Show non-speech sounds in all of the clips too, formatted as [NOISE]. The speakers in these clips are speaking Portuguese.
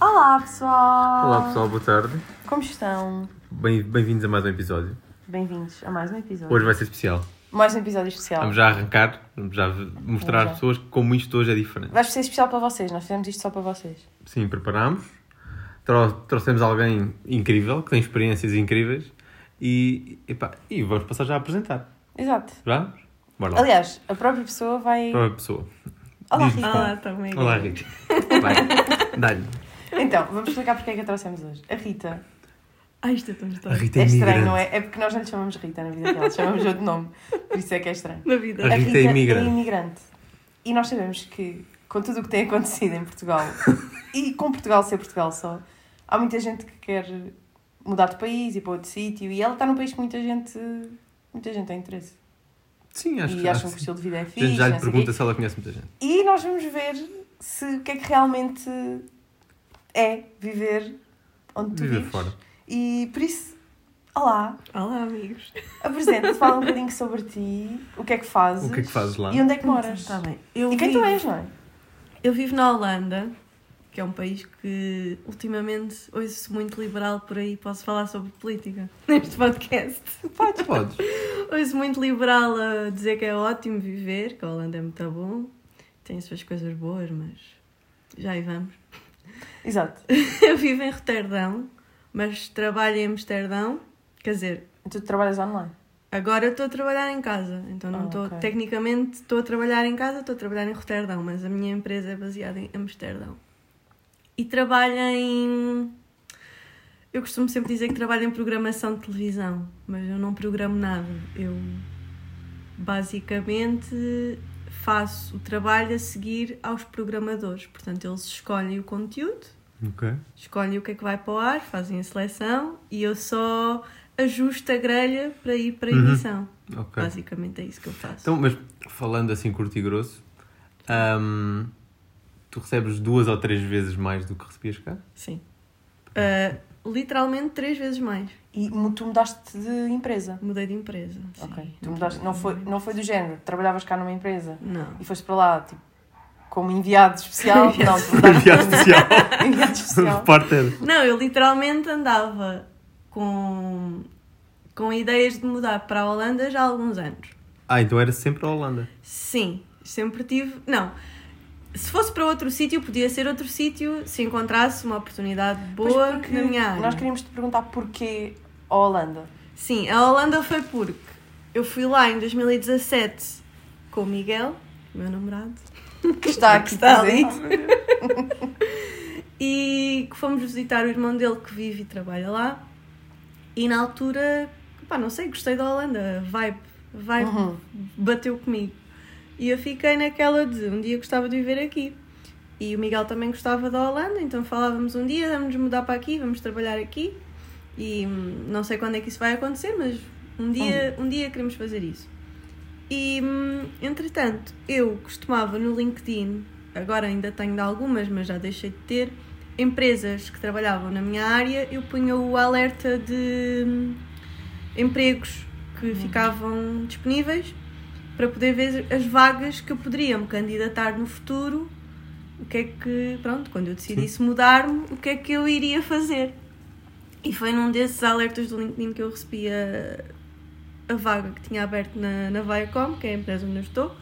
Olá pessoal! Olá pessoal, boa tarde. Como estão? Bem- Bem-vindos a mais um episódio. Bem-vindos a mais um episódio. Hoje vai ser especial. Mais um episódio especial. Vamos já arrancar, vamos já mostrar Vamos às pessoas como isto hoje é diferente. Vai ser especial para vocês, nós fizemos isto só para vocês. Sim, preparámos, Trou- trouxemos alguém incrível, que tem experiências incríveis e, epá, e vamos passar já a apresentar. Exato. Vamos? Bora lá. Aliás, a própria pessoa vai. A pessoa. Olá, Rita. qual. Olá, também. Olá, Rita. Vai, [LAUGHS] dá-lhe. Então, vamos explicar porque é que a trouxemos hoje. A Rita. Ah, isto é tão A estranho. Rita É é estranho, imigrante. não é? É porque nós não lhe chamamos Rita na vida dela, chamamos outro nome. Por isso é que é estranho. Na vida. A Rita é imigrante. é imigrante. E nós sabemos que, com tudo o que tem acontecido em Portugal, [LAUGHS] e com Portugal ser Portugal só, há muita gente que quer mudar de país e para outro sítio. E ela está num país que muita gente, muita gente tem interesse. Sim, acho e que acham que o estilo de vida é A fixe. gente já lhe pergunta se ela conhece muita gente. E nós vamos ver se o que é que realmente é viver onde tu Viver vives. fora. E por isso, olá, Olá, amigos. apresenta-te, fala um bocadinho sobre ti, o que é que fazes. O que é que fazes lá? E onde é que moras. Está bem. Eu E quem vivo, tu és, não é? Eu vivo na Holanda, que é um país que ultimamente ouço muito liberal por aí. Posso falar sobre política [LAUGHS] neste podcast. Podes, podes. [LAUGHS] Ouço muito liberal a dizer que é ótimo viver, que a Holanda é muito bom. Tem as suas coisas boas, mas já aí vamos. Exato. [LAUGHS] Eu vivo em Roterdão, mas trabalho em Amsterdão. Quer dizer, Tu trabalhas online. Agora estou a trabalhar em casa, então não Ah, estou. ok. Tecnicamente estou a trabalhar em casa, estou a trabalhar em Roterdão, mas a minha empresa é baseada em Amsterdão. E trabalho em. Eu costumo sempre dizer que trabalho em programação de televisão, mas eu não programo nada. Eu basicamente faço o trabalho a seguir aos programadores. Portanto, eles escolhem o conteúdo Ok. escolhem o que é que vai para o ar, fazem a seleção e eu só ajusto a grelha para ir para a Uhum. edição. Ok. Basicamente é isso que eu faço. Então, mas falando assim curto e grosso, hum, tu recebes duas ou três vezes mais do que recebias cá? Sim. Ah, literalmente três vezes mais. E tu mudaste de empresa. Mudei de empresa. sim. Ok. Tu mudaste, não, foi, não foi do género, trabalhavas cá numa empresa Não. e foste para lá, tipo, como enviado especial. Enviado [LAUGHS] não, Enviado especial. [LAUGHS] enviado especial. Repórter. Não, eu literalmente andava com, com ideias de mudar para a Holanda já há alguns anos. Ah, então era sempre a Holanda. Sim, sempre tive. Não. Se fosse para outro sítio, podia ser outro sítio se encontrasse uma oportunidade boa na minha área. Nós queríamos te perguntar porquê a Holanda. Sim, a Holanda foi porque eu fui lá em 2017 com o Miguel, meu namorado, [LAUGHS] Que está aqui está ali. [LAUGHS] e que fomos visitar o irmão dele que vive e trabalha lá. E na altura, pá, não sei, gostei da Holanda, vibe, vibe Uhum. bateu comigo. E eu fiquei naquela de um dia gostava de viver aqui. E o Miguel também gostava da Holanda, então falávamos um dia, vamos mudar para aqui, vamos trabalhar aqui. E hum, não sei quando é que isso vai acontecer, mas um dia, um dia queremos fazer isso. E hum, entretanto, eu costumava no LinkedIn, agora ainda tenho de algumas, mas já deixei de ter, empresas que trabalhavam na minha área, eu punha o alerta de hum, empregos que ficavam disponíveis para poder ver as vagas que eu poderia me candidatar no futuro. O que é que, pronto, quando eu decidisse mudar-me, o que é que eu iria fazer? E foi num desses alertas do LinkedIn que eu recebi a, a vaga que tinha aberto na, na Viacom, que é a empresa onde eu estou.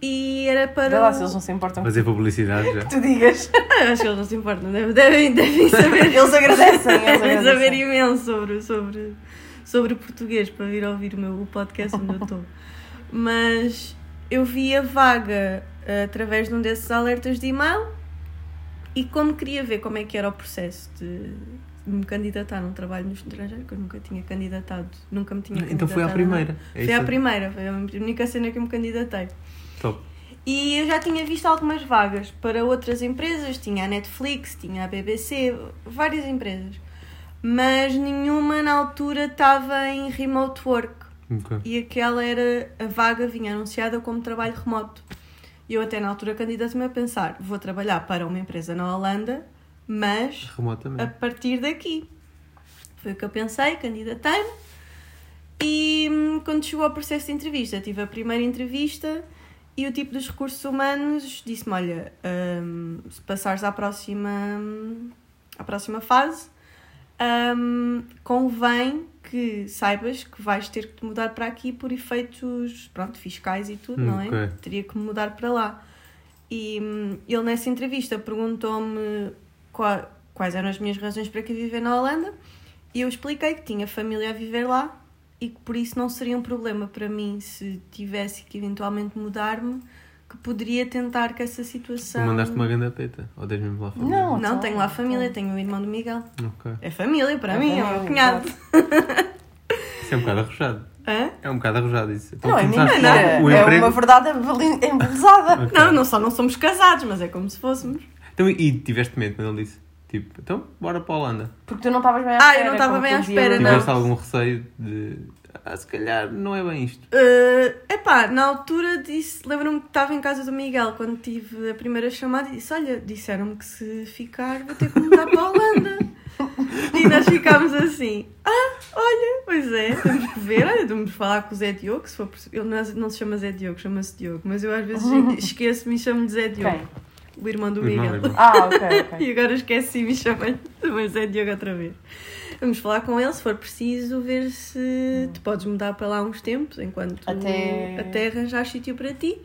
E era para. Vê lá o- se eles não se importam Fazer publicidade [LAUGHS] já. que tu digas. [LAUGHS] Acho que eles não se importam, devem, devem, [LAUGHS] saber. Eles agradecem, eles devem saber agradecem. imenso sobre, sobre, sobre português para vir ouvir o meu podcast onde eu estou. Mas eu vi a vaga eh, através de um desses alertas de e-mail e como queria ver como é que era o processo de, me candidatar a um trabalho no estrangeiro, que eu nunca tinha candidatado, nunca me tinha Então foi a primeira. É Foi à isso? primeira, foi a única cena que eu me candidatei. Top. E eu já tinha visto algumas vagas para outras empresas, tinha a Netflix, tinha a BBC, várias empresas. Mas nenhuma na altura estava em remote work. Ok. E aquela era, a vaga vinha anunciada como trabalho remoto. E eu até na altura candidatei-me a pensar, vou trabalhar para uma empresa na Holanda, mas a partir daqui. Foi o que eu pensei, candidatei-me. E hum, quando chegou ao processo de entrevista, tive a primeira entrevista e o tipo dos recursos humanos disse-me: Olha, hum, se passares à próxima, hum, à próxima fase, hum, convém que saibas que vais ter que mudar para aqui por efeitos pronto, fiscais e tudo, não é? Teria que me mudar para lá. E hum, ele nessa entrevista perguntou-me qua- quais eram as minhas razões para que viver na Holanda e eu expliquei que tinha família a viver lá e que por isso não seria um problema para mim se tivesse que eventualmente mudar-me, que poderia tentar que essa Tu situação... mandaste uma grande peta. Ou tens mesmo lá família? Não. Não, então, tenho lá família, então. tenho o irmão do Miguel. Ok. É família para É mim, é o meu cunhado. [LAUGHS] Isso é um bocado arrojado. Hã? É um bocado arrojado isso. Então, Não, é mentira. o É emprego. uma verdade embelezada. Ok. Não, não só não somos casados, mas é como se fôssemos. Então, e tiveste medo quando ele disse? Tipo, então, bora para a Holanda. Porque tu não estavas bem à Ah, eu espera. não estava bem à tu espera, não. Tiveste algum receio de. Ah, se calhar não é bem isto. Uh, epá, na altura disse, lembro-me que estava em casa do Miguel quando tive a primeira chamada e disse: Olha, disseram-me que se ficar vou ter que mudar para a Holanda. e nós ficámos assim: Ah, olha, pois é, temos que ver. Olha, vamos falar com o Zé Diogo. Se for, poss- ele não, não se chama Zé Diogo, chama-se Diogo, mas eu às vezes [LAUGHS] esqueço-me e chamo-lhe Zé Diogo, Quem? o irmão do O irmão, Miguel. irmão. Ah, ok, ok. [LAUGHS] E agora esqueci-me e chamei-lhe também Zé Diogo outra vez. Vamos falar com ele, se for preciso, ver se te podes mudar para lá uns tempos, enquanto Até- até arranjar sítio para ti.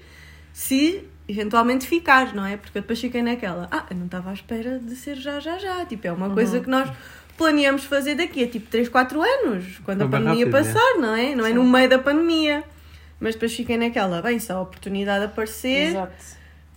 Se eventualmente ficares, não é? Porque eu depois fiquei naquela, ah, eu não estava à espera de ser já, já, já. Tipo, é uma coisa que nós planeamos fazer daqui a tipo 3, 4 anos, quando a pandemia rápido, passar, não é? Não é Sim. no meio da pandemia. Mas depois fiquei naquela, bem, se a oportunidade aparecer, Exato.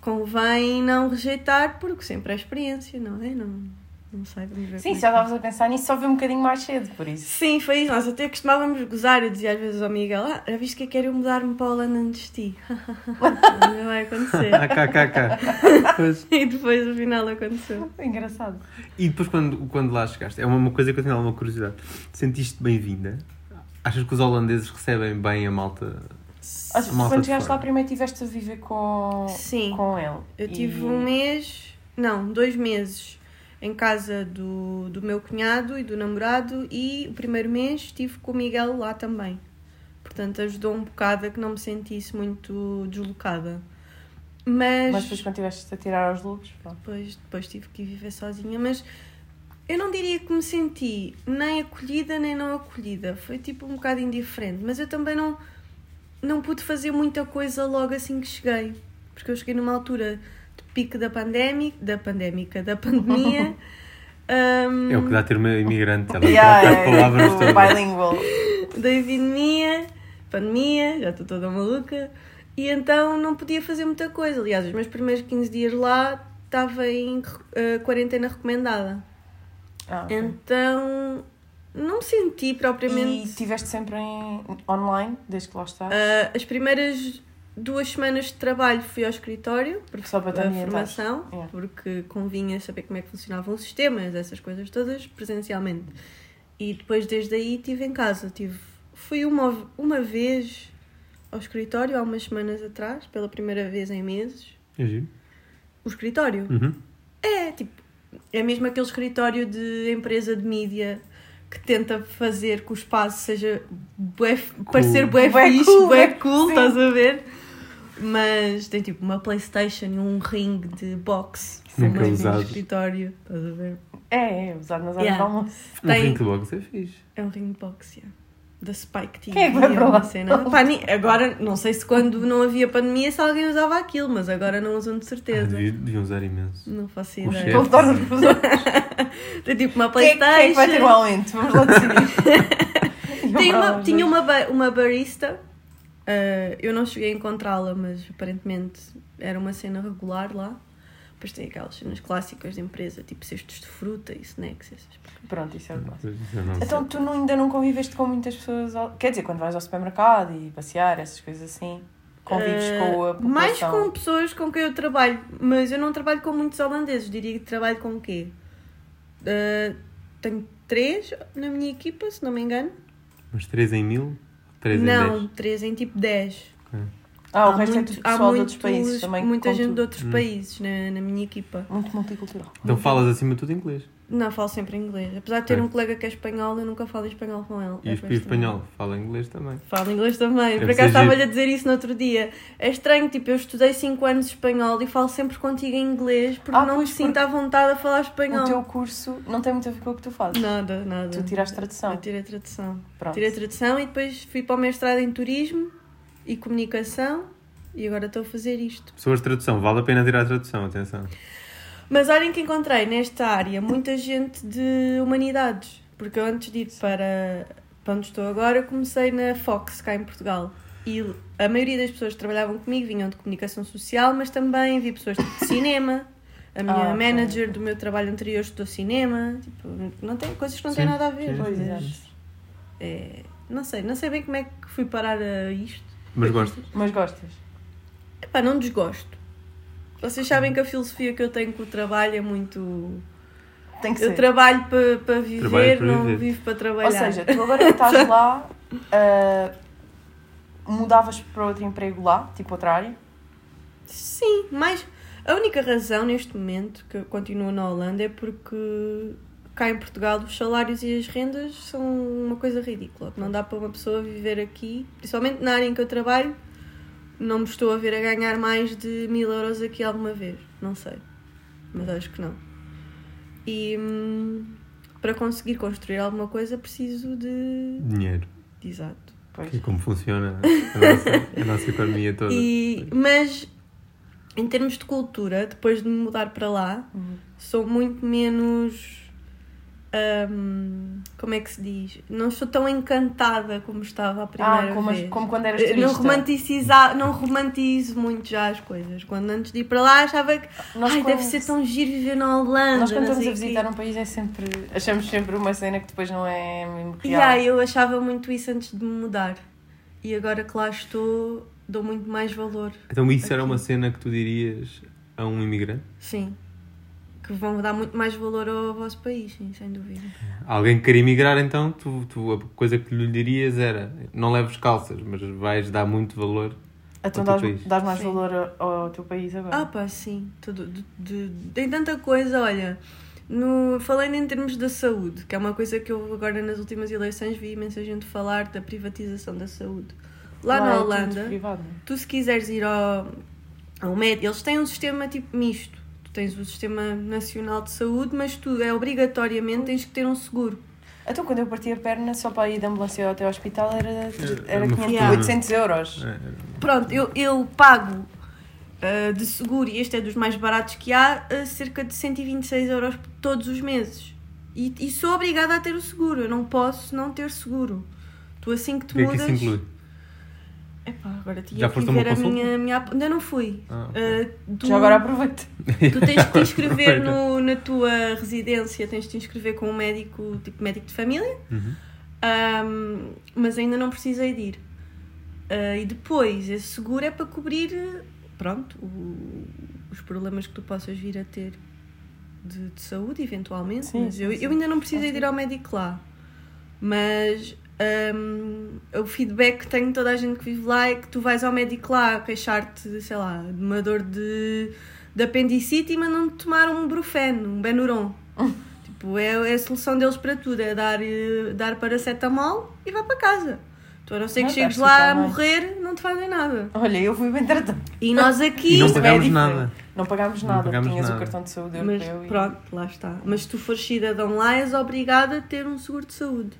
convém não rejeitar, porque sempre é experiência, não é? Não, não sei, vamos ver. Sim, já é estavas a pensar nisso, só vi um bocadinho mais cedo, por isso. Sim, foi isso. Nós até costumávamos gozar. Eu dizia às vezes ao Miguel: Ah, já viste que eu quero mudar-me para a Holanda antes de ti? [LAUGHS] não vai acontecer. Ah, cá, cá, cá. Pois. e depois, afinal, aconteceu. Engraçado. E depois, quando, quando lá chegaste, é uma, uma coisa que eu tenho alguma curiosidade. Sentiste bem-vinda? Achas que os holandeses recebem bem a malta? Acho que Malta quando chegaste lá, primeiro estiveste a viver com, Sim. com ele. Eu E- tive um mês, não, dois meses em casa do, do meu cunhado e do namorado e o primeiro mês estive com o Miguel lá também. Portanto, ajudou um bocado a que não me sentisse muito deslocada. Mas, Mas depois quando estiveste a tirar aos looks, pronto. depois, depois tive que viver sozinha. Mas eu não diria que me senti nem acolhida nem não acolhida. Foi tipo um bocado indiferente. Mas eu também não, não pude fazer muita coisa logo assim que cheguei. Porque eu cheguei numa altura pico da pandémica, da pandémica, da pandemia. Hum, [LAUGHS] É o que dá a ter uma imigrante. Ela Yeah, troca é, as palavras é, todas. bilingual. da epidemia, pandemia, já estou toda maluca, e então não podia fazer muita coisa. Aliás, os meus primeiros 15 dias lá estava em eh, quarentena recomendada. Ah, ok. Então não senti E propriamente. estiveste sempre em online, desde que lá estás? Ah, as primeiras duas semanas de trabalho fui ao escritório, porque Só para a formação, Yeah. porque convinha saber como é que funcionavam os sistemas, essas coisas todas, presencialmente. E depois, desde aí, estive em casa. Tive, fui uma, uma vez ao escritório, há umas semanas atrás, pela primeira vez em meses. É. O escritório Uhum. é tipo, é mesmo aquele escritório de empresa de mídia que tenta fazer que o espaço seja bué, parecer bué, Bué fixe, cool, bué- cool, sim. estás a ver? Mas tem tipo uma Playstation e um ringue de boxe Nunca no usado. escritório, estás a ver? É, é, usado nas horas Yeah. almoço. Um Tem- ring de box é fixe. É um ringue de boxe, yeah. Da Spike TV. Quem é que vai é para uma lá? cena. Pá, ni- agora, não sei se quando não havia pandemia se alguém usava aquilo, mas agora não usam de Ah, certeza. devia- deviam usar imenso. Não faço O ideia. chefe. Pros outros. [LAUGHS] Tem tipo uma Quem é que- Playstation. quem é que vai ter o aumento? Vamos lá decidir. [LAUGHS] Tem uma- tinha uma, ba- uma barista, ah, eu não cheguei a encontrá-la, mas aparentemente era uma cena regular lá. Depois tem aquelas cenas clássicas de empresa, tipo cestos de fruta e snacks. Essas. Pronto, isso é o clássico. Então tu não- ainda não conviveste com muitas pessoas? ao- Quer dizer, quando vais ao supermercado e passear, essas coisas assim, convives Ah, com a população? Mais com pessoas com quem eu trabalho, mas eu não trabalho com muitos holandeses. Diria que trabalho com o quê? Ah, tenho três na minha equipa, se não me engano. Mas 3 em 1000? 3 em não, 10? três em tipo 10. Ok. Ah, o há resto muito- é tudo há pessoal de muitos- outros países também. Muita gente tudo. de outros Hum. países na, na minha equipa. Muito multicultural. Então falas acima de tudo inglês. Não, falo sempre inglês. Apesar de ter Ok. um colega que é espanhol, eu nunca falo espanhol com ele. E É o espanhol fala inglês também. Falo inglês também. Deve Por acaso estava-lhe a dizer isso no outro dia. É estranho, tipo, eu estudei 5 anos de espanhol e falo sempre contigo em inglês porque Ah, não me sinto à vontade a falar espanhol. O teu curso não tem muito a ver com o que tu fazes. Nada, nada. Tu tiraste tradução. Eu tirei tradução. Pronto. Tirei tradução e depois fui para o mestrado em turismo e comunicação e agora estou a fazer isto. Pessoas de tradução, vale a pena tirar a tradução, atenção. Mas olhem que encontrei nesta área muita gente de humanidades, porque eu antes de ir para, para onde estou agora comecei na Fox, cá em Portugal. E a maioria das pessoas que trabalhavam comigo vinham de comunicação social, mas também vi pessoas tipo, de cinema. A minha Ah, manager do meu trabalho anterior estudou cinema. Tipo, não tem, coisas que não têm nada a ver. sim, Pois, mas, exato. é, não sei, não sei bem como é que fui parar a isto. Mas gostas? Mas gostas? Epá, não desgosto. Vocês sabem que a filosofia que eu tenho com o trabalho é muito. Tem que Eu ser. trabalho para para viver, para não viver. vivo para trabalhar. Ou seja, tu agora que estás lá, ah, mudavas para outro emprego lá, tipo outra área? Sim, mas a única razão neste momento que eu continuo na Holanda é porque cá em Portugal os salários e as rendas são uma coisa ridícula. Não dá para uma pessoa viver aqui, principalmente na área em que eu trabalho, não me estou a ver a ganhar mais de mil euros aqui alguma vez. Não sei. Mas acho que não. E hum, para conseguir construir alguma coisa preciso de. Dinheiro. Exato. Pois. Que é como funciona a nossa, a nossa economia toda. E, mas em termos de cultura, depois de me mudar para lá, Uhum. sou muito menos. Hum, como é que se diz? Não estou tão encantada como estava a primeira Ah, como, vez. como quando eras Eu turista. não, romanticiza, não romantizo muito já as coisas. Quando antes de ir para lá achava que Nós Ai, quando- deve ser tão giro viver na Holanda. Nós quando estamos a o quê." visitar um país é sempre. Achamos sempre uma cena que depois não é mesmo E real. aí eu achava muito isso antes de me mudar. E agora que lá estou, dou muito mais valor. Então isso era Aqui. uma cena que tu dirias a um imigrante? Sim. Que vão dar muito mais valor ao vosso país, sim, sem dúvida. Alguém que queria emigrar, então, tu, tu, a coisa que lhe dirias era não leves calças, mas vais dar muito valor. Então ao teu dás, país. dás mais Sim. valor ao, ao teu país agora. Ah, pá, sim. Tudo, de, de- tem tanta coisa, olha. No, falando em termos da saúde, que é uma coisa que eu agora nas últimas eleições vi imensa gente falar da privatização da saúde. Lá Lá na é Holanda, privado, tu se quiseres ir ao, ao médico, eles têm um sistema tipo misto. Tens o sistema nacional de saúde, mas tu é obrigatoriamente tens que ter um seguro. Então, quando eu parti a perna, só para ir de ambulância até ao hospital era, era uma 500, fortuna. 800 euros. É, Pronto, eu, eu pago ah, de seguro, e este é dos mais baratos que há, ah, cerca de 126 euros todos os meses. E, e sou obrigada a ter o seguro, eu não posso não ter seguro. Tu assim que O te que é que mudas. isso inclui? Epá, agora tinha Já que foste a ver uma a consulta? minha, minha. Ainda não fui. Ah, ok. Ah, tu, Já agora aproveita. tu tens que te inscrever [LAUGHS] no, na tua residência, tens de te inscrever com um médico, tipo médico de família. Uhum. Ahm, mas ainda não precisei de ir. Ah, e depois, esse seguro é para cobrir, pronto, o- os problemas que tu possas vir a ter de, de saúde, eventualmente. Sim, mas sim, eu, sim. eu ainda não precisei de ir ao médico lá. Mas ahm, o feedback que tenho de toda a gente que vive lá é que tu vais ao médico lá queixar-te, sei lá, de uma dor de, de apendicite e mandam-te tomar um brufeno, um Benuron. [LAUGHS] Tipo, é, é a solução deles para tudo, é dar, eh, dar paracetamol e vai para casa. Tu a não ser que Não, chegues está lá a morrer, não te fazem nada. Olha, eu fui bem tratado. E nós [LAUGHS] aqui. E não é pagámos nada. Não pagámos Não nada. pagámos Tinhas nada. o cartão de saúde Mas europeu. e- pronto, lá está. Mas se tu fores cidadão lá, és obrigada a ter um seguro de saúde.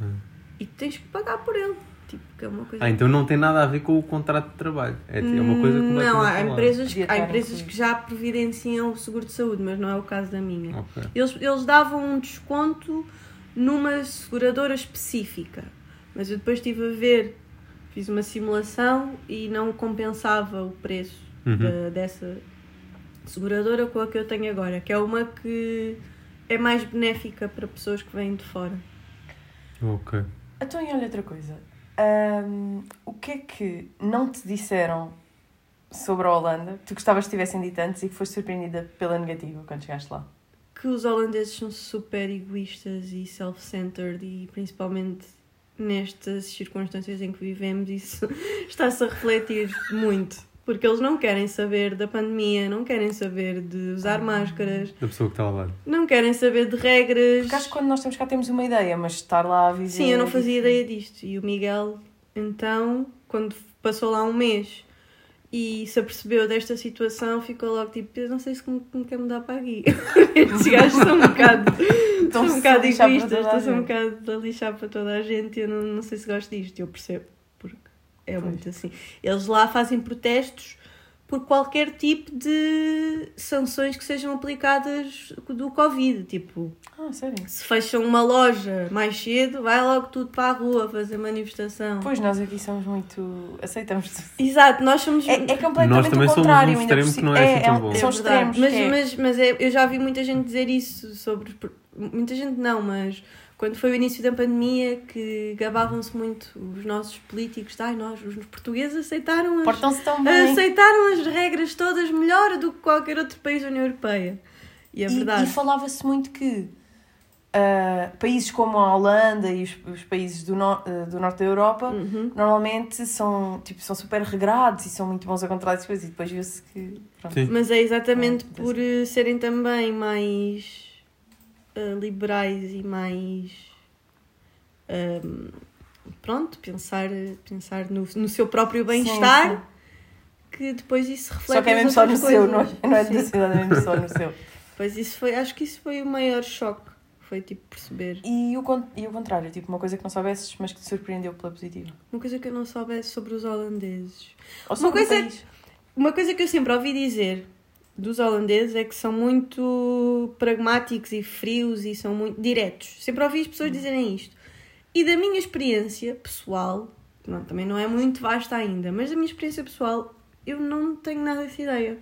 Hum. E tens que pagar por ele. Tipo, que é uma coisa. Ah, então não tem nada a ver com o contrato de trabalho. É, é uma coisa completamente Não, há empresas, Devia há empresas que já providenciam o seguro de saúde, mas não é o caso da minha. Ok. Eles, eles davam um desconto numa seguradora específica, mas eu depois estive a ver, fiz uma simulação e não compensava o preço Uhum. da- dessa seguradora com a que eu tenho agora, que é uma que é mais benéfica para pessoas que vêm de fora. Ok. Então, e olha outra coisa. Ahm, o que é que não te disseram sobre a Holanda? Tu gostavas que tivessem dito antes e que foste surpreendida pela negativa quando chegaste lá? Que os holandeses são super egoístas e self-centered e principalmente nestas circunstâncias em que vivemos, isso [LAUGHS] está-se a refletir muito. Porque eles não querem saber da pandemia, não querem saber de usar máscaras, Da pessoa que está ao lado. não querem saber de regras. Porque acho que quando nós estamos cá temos uma ideia, mas estar lá a viver. Sim, eu não é fazia ideia disto. E o Miguel, então, quando passou lá um mês e se apercebeu desta situação, ficou logo tipo: Eu não sei se me, me quer mudar para aqui. [LAUGHS] Estes gajos são um bocado, são um bocado egoístas, estão-se um bocado a lixar para toda a gente. Eu não, não sei se gosto disto, eu percebo, é Pois. muito assim. Eles lá fazem protestos por qualquer tipo de sanções que sejam aplicadas do Covid. Tipo, Ah, sério? se fecham uma loja mais cedo, vai logo tudo para a rua fazer manifestação. Pois nós aqui somos muito. aceitamos tudo. Exato, nós somos. É, é completamente Nós também o somos um contrário. ainda por extremo que não é assim tão bom. São É verdade. extremos. Mas, é- mas, mas é- eu já vi muita gente dizer isso sobre. Muita gente não, mas quando foi o início da pandemia que gabavam-se muito os nossos políticos. Ai, nós, os portugueses, aceitaram as, tão bem. aceitaram as regras todas melhor do que qualquer outro país da União Europeia. E é E- verdade. E, falava-se muito que ah, países como a Holanda e os, os países do, no- ah, do norte da Europa Uhum. normalmente são, tipo, são super regrados e são muito bons a controlar as coisas e depois viu-se que. Mas é exatamente É, por eh, serem também mais eh, liberais e mais. ehm, pronto, pensar, pensar no, no seu próprio bem-estar que depois isso reflete. Só que é mesmo só no outras seu, não é, coisas. não é da cidade, é mesmo só no seu. Pois isso foi, acho que isso foi o maior choque. Foi tipo perceber. E o, e o contrário, tipo, uma coisa que não soubesses, mas que te surpreendeu pela positiva. Uma coisa que eu não soubesse sobre os holandeses. Ou sobre coisa- o país. Uma coisa que eu sempre ouvi dizer dos holandeses é que são muito pragmáticos e frios e são muito diretos. Sempre ouvi as pessoas dizerem isto. E da minha experiência pessoal, não, também não é muito vasta ainda, mas da minha experiência pessoal, eu não tenho nada dessa ideia.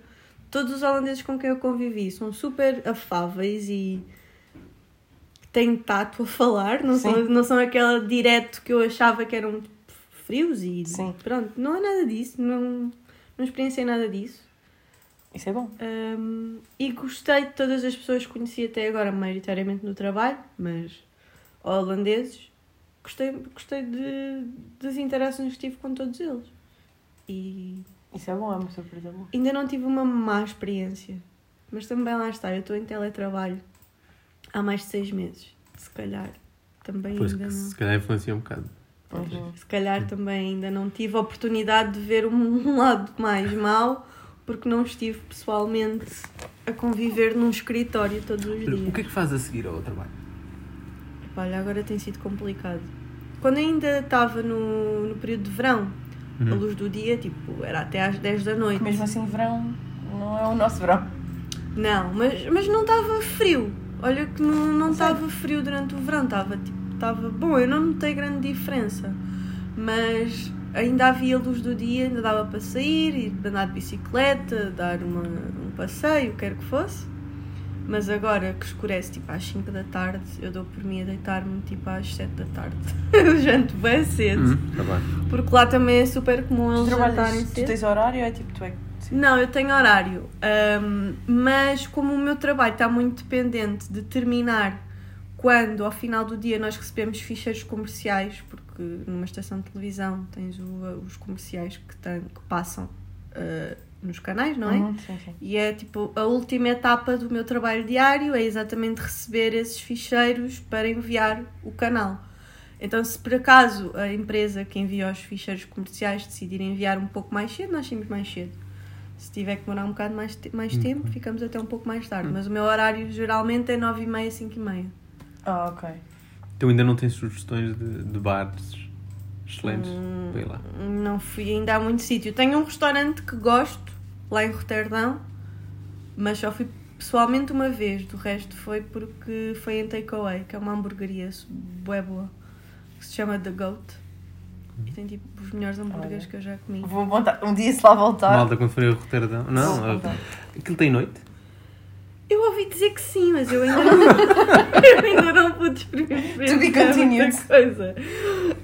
Todos os holandeses com quem eu convivi são super afáveis e têm tato a falar, não são, não são aquela direto que eu achava que eram frios e Sim. pronto, não é nada disso, não, não experienciei nada disso. Isso é bom. Um, e gostei de todas as pessoas que conheci até agora, maioritariamente no trabalho, mas holandeses. Gostei, gostei de, das interações que tive com todos eles. E Isso é bom, é uma surpresa boa. ainda não tive uma má experiência. Mas também lá está, eu estou em teletrabalho há mais de seis meses. Se calhar também Pois ainda não. se calhar influencia um bocado. Uhum. Se calhar também ainda não tive a oportunidade de ver um [LAUGHS] lado mais mau, porque não estive pessoalmente a conviver num escritório todos os dias. O que é que faz a seguir ao trabalho? Olha, agora tem sido complicado. Quando ainda estava no, no período de verão, a Uhum. luz do dia, tipo, era até às 10 da noite. Mesmo assim, verão não é o nosso verão. Não, mas, mas não estava frio. Olha que não não estava frio durante o verão, estava tipo, estava bom, eu não notei grande diferença. Mas ainda havia luz do dia, ainda dava para sair, ir andar de bicicleta, dar uma, um passeio, quer que fosse. Mas agora que escurece tipo às 5 da tarde, eu dou por mim a deitar-me tipo às 7 da tarde. [LAUGHS] eu janto bem cedo. Hum, tá bem. Porque lá também é super comum Tu eles jantarem tu cedo. tens horário, é tipo, tu é que Não, eu tenho horário. Ahm, mas como o meu trabalho está muito dependente de terminar quando ao final do dia nós recebemos ficheiros comerciais, porque numa estação de televisão tens o- os comerciais que, têm, que passam ah, nos canais, não é? Uhum, sim, sim. E é tipo a última etapa do meu trabalho diário é exatamente receber esses ficheiros para enviar o canal. Então, se por acaso a empresa que envia os ficheiros comerciais decidir enviar um pouco mais cedo, nós saímos mais cedo. Se tiver que demorar um bocado mais, te- mais tempo, ficamos até um pouco mais tarde. Mas o meu horário geralmente é 9h30, 5h30. Ah, ok. Tu ainda não tens sugestões de, de bares excelentes para ir lá? Não fui ainda a muito sítio. Tenho um restaurante que gosto, lá em Roterdão, mas só fui pessoalmente uma vez. Do resto foi porque foi em Takeaway, que é uma hamburgueria bué boa, que se chama The Goat. E tem tipo os melhores hambúrgueres Olha. que eu já comi. Vou montar, um dia se lá voltar. Malta quando for a Roterdão? Não, aquilo tem noite? Eu ouvi dizer que sim, mas eu ainda não, [LAUGHS] eu ainda não pude experimentar To be continued. muita coisa.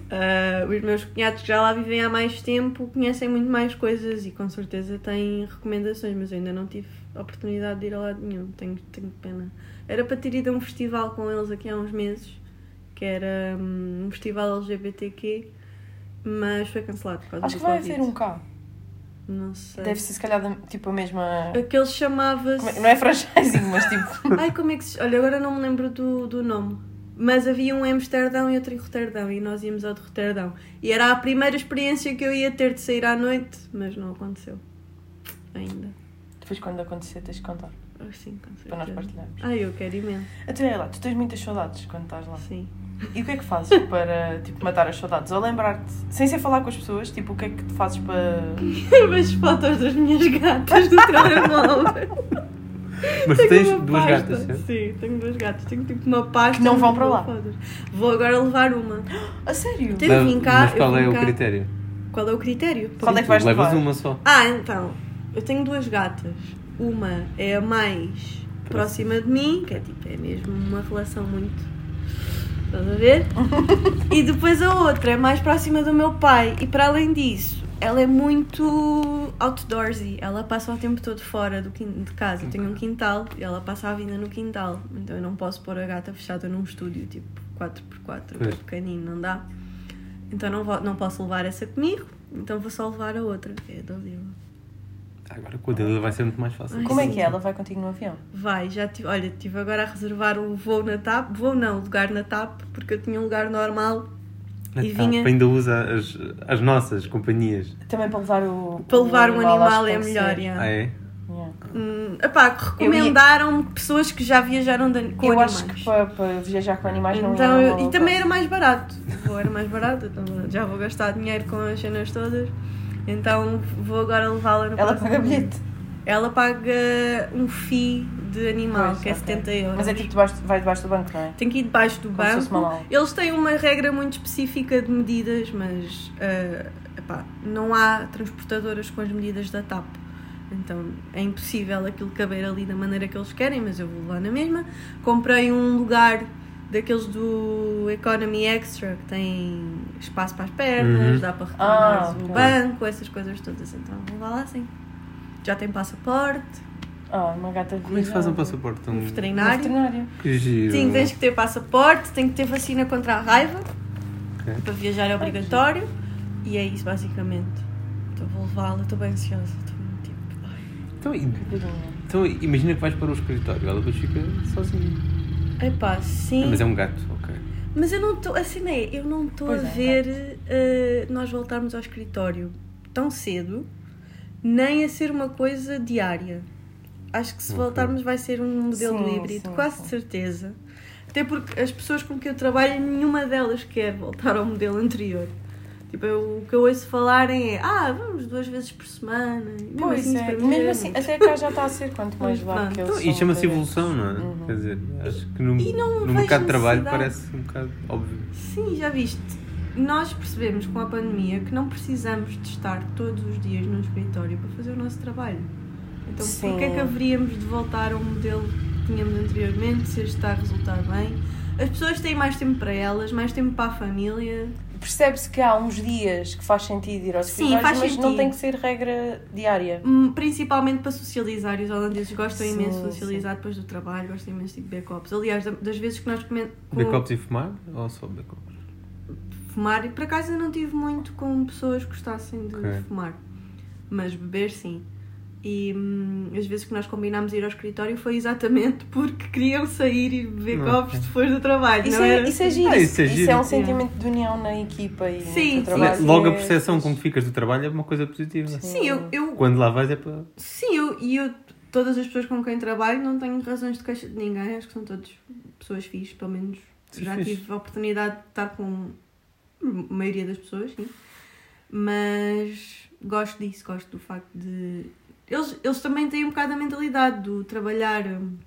Ah, os meus cunhados que já lá vivem há mais tempo conhecem muito mais coisas e com certeza têm recomendações, mas eu ainda não tive oportunidade de ir a lado nenhum. Tenho, tenho pena. Era para ter ido a um festival com eles aqui há uns meses, que era hum, um festival LGBTQ, mas foi cancelado por causa Acho que vai haver um cá. Não sei. Deve ser se calhar tipo a mesma. Aquele chamava-se. É- Não é franchising, mas tipo. [LAUGHS] Ai, como é que se. Olha, agora não me lembro do, do nome. Mas havia um em Amsterdão e outro em Roterdão e nós íamos ao de Roterdão. E era a primeira experiência que eu ia ter de sair à noite, mas não aconteceu. Ainda. Depois quando acontecer tens de contar. Assim, com certeza. Para nós partilharmos. Ai, eu quero imenso. Até é lá, tu tens muitas saudades quando estás lá. Sim. E o que é que fazes para tipo, matar as saudades? Ou lembrar-te, sem ser falar com as pessoas, tipo, o que é que tu fazes para. [LAUGHS] Eu vejo fotos das minhas gatas do telemóvel. Mas Tenho tens uma duas pasta. gatas, certo? Sim, tenho duas gatas. Tenho tipo uma pasta. Que não vão para lá? fotos. Vou agora levar uma. A sério? Eu vim cá, Mas qual é o cá. critério? Qual é o critério? Qual é que vais Levas levar? uma só. Ah, então. Eu tenho duas gatas. Uma é a mais próxima de mim, que é tipo, é mesmo uma relação muito. Estás a ver? [LAUGHS] e depois a outra é mais próxima do meu pai. E para além disso, ela é muito outdoorsy. Ela passa o tempo todo fora do de casa. Eu tenho um quintal e ela passa a vida no quintal. Então eu não posso pôr a gata fechada num estúdio tipo 4x4, que é pequenino, não dá. Então não, vou, não posso levar essa comigo. Então vou só levar a outra, que é a da Lila. Agora com a dele vai ser muito mais fácil. Ai, Como é sim. que é? Ela vai contigo no avião? Vai, já tive, olha, estive agora a reservar o voo na TAP, voo não, lugar na TAP, porque eu tinha um lugar normal Na e TAP vinha- Ainda usa as, as nossas companhias. Também para levar o. para levar o animal, acho que é melhor. Ah, é? Yeah. Hum, epá, recomendaram pessoas que já viajaram de, com Eu animais. acho que para, para viajar com animais não então, ia. eu- e também era mais barato. O voo era mais barato, então já vou gastar dinheiro com as cenas todas. Então vou agora levá-la no Ela paga bilhete. Ela paga um FII de animal, Pois, que é ok. 70 euros. Mas é tipo debaixo, vai debaixo do banco, não é? Tem que ir debaixo do Como banco. Eles têm uma regra muito específica de medidas, mas ah, epá, não há transportadoras com as medidas da TAP. Então é impossível aquilo caber ali da maneira que eles querem, mas eu vou lá na mesma. Comprei um lugar daqueles do Economy Extra que tem espaço para as pernas, Uhum. dá para reclinar Ah, o ok. banco, essas coisas todas. Então vou lá assim. Já tem passaporte, Ah, uma gata Como é que se faz um passaporte um Um veterinário. veterinário. Que giro. Sim, tens que ter passaporte, tem que ter vacina contra a raiva. Ok. Para viajar é obrigatório. E é isso, basicamente. Então vou levá-la, estou bem ansiosa. Estou muito tipo. ai. Então, então imagina que vais para o escritório, ela depois fica sozinha. Epá, sim. Ah, mas é um gato, ok. Mas eu não estou. Assim é, eu não estou a é, ver eh, nós voltarmos ao escritório tão cedo, nem a ser uma coisa diária. Acho que se Ok. voltarmos vai ser um modelo Sim, híbrido, sim, quase sim. de certeza. Até porque as pessoas com que eu trabalho, nenhuma delas quer voltar ao modelo anterior. Tipo, eu- o que eu ouço falarem é ah, vamos duas vezes por semana. E mesmo Pois assim, isso é. mesmo é assim, até cá já está a ser quanto [LAUGHS] mais lá que eles Então, e chama-se evolução, não é? Uhum. Quer dizer, acho que no, não no mercado de trabalho parece um bocado óbvio. Sim, já viste. Nós percebemos com a pandemia que não precisamos de estar todos os dias no escritório para fazer o nosso trabalho. Então, Sim. porquê é que haveríamos de voltar ao modelo que tínhamos anteriormente, se este está a resultar bem? As pessoas têm mais tempo para elas, mais tempo para a família. Percebe-se que há uns dias que faz sentido ir ao Sim, faz mas não sentido. tem que ser regra diária. Hum, Principalmente para socializar, e os holandeses gostam Sim, imenso de socializar depois do trabalho, gostam imenso de backups. Aliás, da- das vezes que nós comemos. Backups e fumar? Ou só backups? Fumar, e por acaso eu não tive muito com pessoas que gostassem de Ok. fumar, mas beber sim. E hum, as vezes que nós combinámos ir ao escritório foi exatamente [LAUGHS] porque queriam sair e beber Ok. copos depois do trabalho, Isso não é, era? isso é giro. Ah, isso, isso é isso giro. é um sentimento de união na equipa e Sim, no sim. Logo a percepção com que ficas do trabalho é uma coisa positiva. Sim, eu, eu, Quando lá vais é para. sim, eu, e eu, todas as pessoas com quem trabalho não tenho razões de queixa de ninguém, acho que são todas pessoas fixes, pelo menos Sim, já fixe. tive a oportunidade de estar com a maioria das pessoas, sim. Mas gosto disso, gosto do facto de. Eles, eles também têm um bocado a mentalidade do trabalhar hum,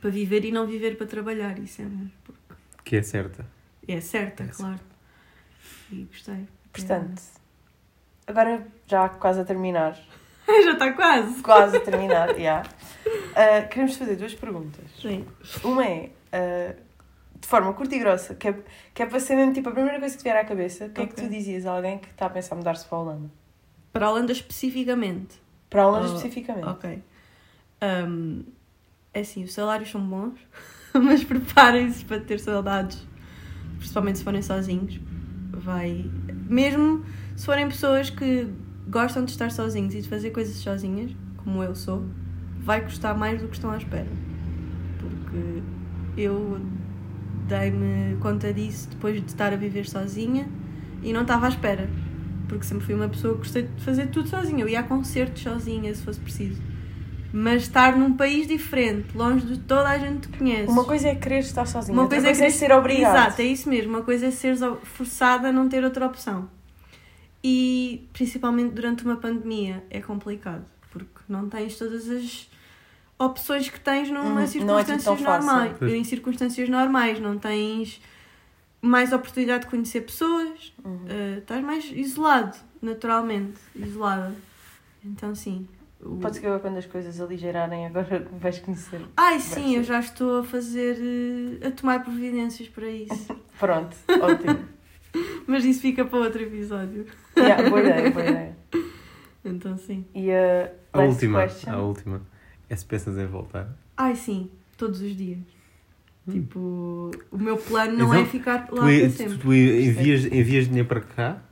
para viver e não viver para trabalhar. Isso é, porque que é certa. é certa, É claro. E gostei. Portanto, agora já quase a terminar. [LAUGHS] já está quase. Quase a terminar, já. Ah, queremos fazer duas perguntas. Sim. Uma é, ah, de forma curta e grossa, que é, que é para ser mesmo tipo a primeira coisa que te vier à cabeça, o que é que tu dizias a alguém que está a pensar mudar-se para a Holanda? Para a Holanda especificamente. Para a Holanda Oh, especificamente. Ok. Hum, é assim, os salários são bons, [LAUGHS] mas preparem-se para ter saudades. principalmente se forem sozinhos, vai. Mesmo se forem pessoas que gostam de estar sozinhos e de fazer coisas sozinhas, como eu sou, vai custar mais do que estão à espera. Porque eu dei-me conta disso depois de estar a viver sozinha e não estava à espera. Porque sempre fui uma pessoa que gostei de fazer tudo sozinha. Eu ia a concertos sozinha se fosse preciso. Mas estar num país diferente, longe de toda a gente que conhece. Uma coisa é querer estar sozinha, Uma outra coisa é coisa é querer- ser obrigado. Exato, é isso mesmo. Uma coisa é seres forçada a não ter outra opção. E principalmente durante uma pandemia é complicado, porque não tens todas as opções que tens numa é tudo circunstâncias normais. Em circunstâncias normais, não tens mais oportunidade de conhecer pessoas, Uhum. eh, estás mais isolado, naturalmente, isolada. Então sim. o- Pode ser que eu, quando as coisas aligeirarem, agora [LAUGHS] vais conhecer. Ai sim, eu já estou a fazer, eh, a tomar providências para isso. [LAUGHS] Pronto, ótimo. [LAUGHS] Mas isso fica para outro episódio. Yeah, boa ideia, boa ideia. Então sim. E a A last última, question? a última. É se pensas em voltar. Ai sim, todos os dias. Hum. Tipo, o meu plano não Então, é ficar lá Tu, para sempre. tu, tu envias, envias dinheiro para cá?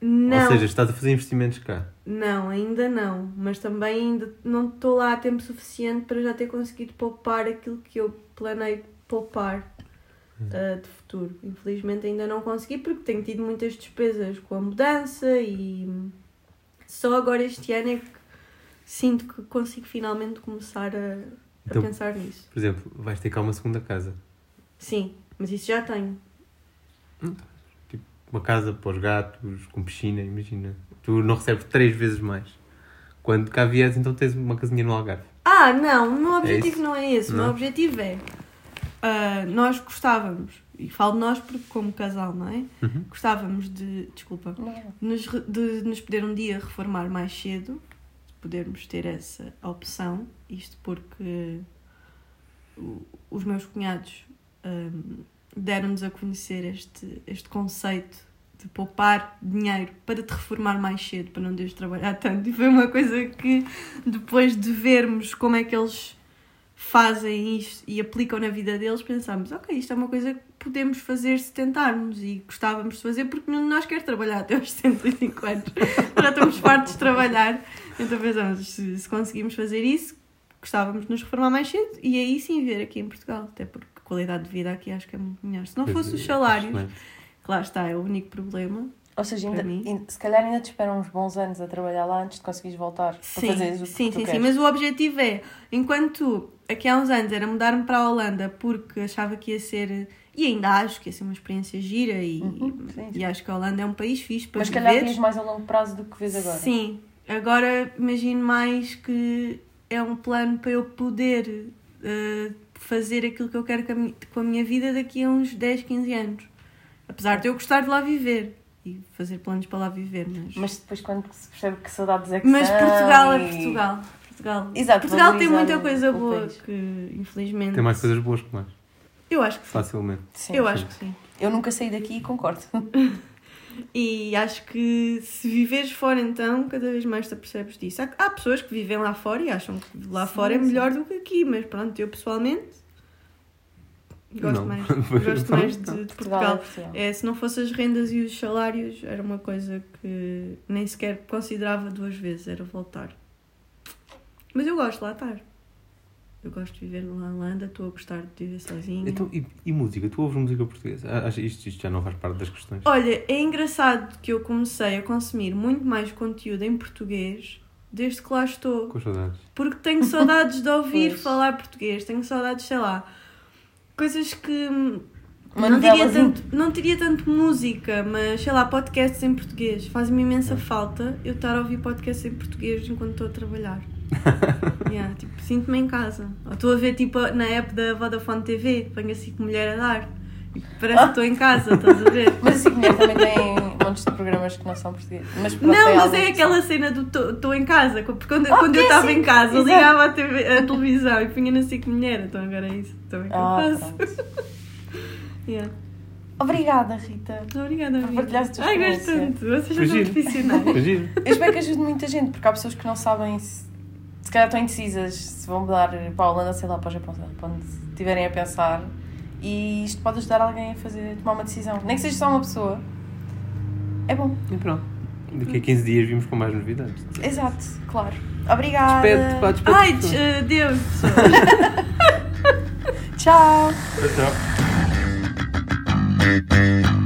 Não, Ou seja, estás a fazer investimentos cá? não, ainda não. Mas também ainda não estou lá a tempo suficiente para já ter conseguido poupar aquilo que eu planei poupar Hum. uh, de futuro. Infelizmente ainda não consegui porque tenho tido muitas despesas com a mudança e só agora este ano é que sinto que consigo finalmente começar a, a Então- pensar nisso. Por exemplo, vais ter cá uma segunda casa. Sim, mas isso já tenho. Uma casa para os gatos, com piscina, imagina. Tu não recebes três vezes mais. Quando cá vieres, então tens uma casinha no Algarve. Ah, não, o meu É objetivo isso? não é esse. O meu Não? objetivo é. ah, nós gostávamos, e falo de nós porque, como casal, não é? Uhum. Gostávamos de. Desculpa. Não. Nos, de nos poder um dia reformar mais cedo, de podermos ter essa opção. Isto porque os meus cunhados hum, deram-nos a conhecer este, este conceito de poupar dinheiro para te reformar mais cedo, para não teres de trabalhar tanto. E foi uma coisa que, depois de vermos como é que eles fazem isto e aplicam na vida deles, pensámos, ok, isto é uma coisa que podemos fazer se tentarmos e gostávamos de fazer porque nenhum de nós quer trabalhar até aos [LAUGHS] 65 anos. Já estamos fartos de trabalhar. Então pensamos, se, se conseguimos fazer isso, gostávamos de nos reformar mais cedo e aí sim ver aqui em Portugal, até porque a qualidade de vida aqui acho que é muito melhor. Se não fosse é, os salários, excelente. que lá está, é o único problema. Ou seja, ainda, Para se calhar ainda te esperam uns bons anos a trabalhar lá antes de conseguires voltar para Sim, fazeres o que sim, tu sim, sim, mas o objetivo é, enquanto aqui há uns anos era mudar-me para a Holanda porque achava que ia ser, e ainda acho que ia ser uma experiência gira e, Uhum, sim, sim. e acho que a Holanda é um país fixe para Mas se calhar viver. vias mais a longo prazo do que vês agora. Sim, agora imagino mais que é um plano para eu poder eh, fazer aquilo que eu quero com a, mi- com a minha vida daqui a uns 10, 15 anos. Apesar de eu gostar de lá viver e fazer planos para lá viver, mas. Mas depois quando se percebe que saudades é que Mas são Portugal é e- Portugal. Portugal, Exato, Portugal tem muita o- coisa boa país. que, infelizmente. Tem mais coisas boas que mais. Eu acho que sim. Facilmente. Sim. Eu acho que sim. Eu nunca saí daqui e concordo. [LAUGHS] E acho que se viveres fora, então, cada vez mais te apercebes disso. Há, há pessoas que vivem lá fora e acham que lá Sim, fora é sim. melhor do que aqui, mas pronto, eu pessoalmente gosto Não. mais, [LAUGHS] gosto mais de, de Portugal é. É, se não fosse as rendas e os salários, era uma coisa que nem sequer considerava duas vezes, era voltar. Mas eu gosto de lá estar. Eu gosto de viver na Holanda, estou a gostar de viver sozinha. Então, e, e música? Tu ouves música portuguesa? Ah, acho- Isto, isto já não faz parte das questões. Olha, é engraçado que eu comecei a consumir muito mais conteúdo em português desde que lá estou. Com saudades. Porque tenho saudades de ouvir [LAUGHS] falar português, tenho saudades, sei lá, coisas que hum, Uma não novelazinha. tanto, não diria tanto música, mas sei lá, podcasts em português. Faz-me imensa falta eu estar a ouvir podcasts em português enquanto estou a trabalhar. [LAUGHS] yeah, tipo, sinto-me em casa. Ou estou a ver tipo na app da Vodafone TV, ponho assim com mulher a dar. E Parece que estou em casa, estás a ver? [LAUGHS] Mas assim, mulher também tem montes de programas que não são portugueses. Mas pronto, Não, mas é que aquela são. cena do estou em casa. Porque quando, Ah, quando eu estava em casa, Exato. ligava a, TV a televisão e punha na SIC Mulher. Então agora é isso também que Ah, eu faço. pronto. [LAUGHS] Yeah. Obrigada, Rita. Obrigada, Por amiga. partilhares a tua Ai, gosto tanto. Vocês são profissionais. Eu espero que ajude muita gente, porque há pessoas que não sabem se, se calhar estão indecisas se vão mudar para a Holanda, sei lá, para o Japão, para onde estiverem a pensar. E isto pode ajudar alguém a fazer, tomar uma decisão. Nem que seja só uma pessoa. É bom. E pronto. Daqui a 15 dias vimos com mais novidades. Exato, claro. Obrigada. Despede-te, pá, despede-te. Ai, eh, Deus! [LAUGHS] Tchau. Tchau, tchau.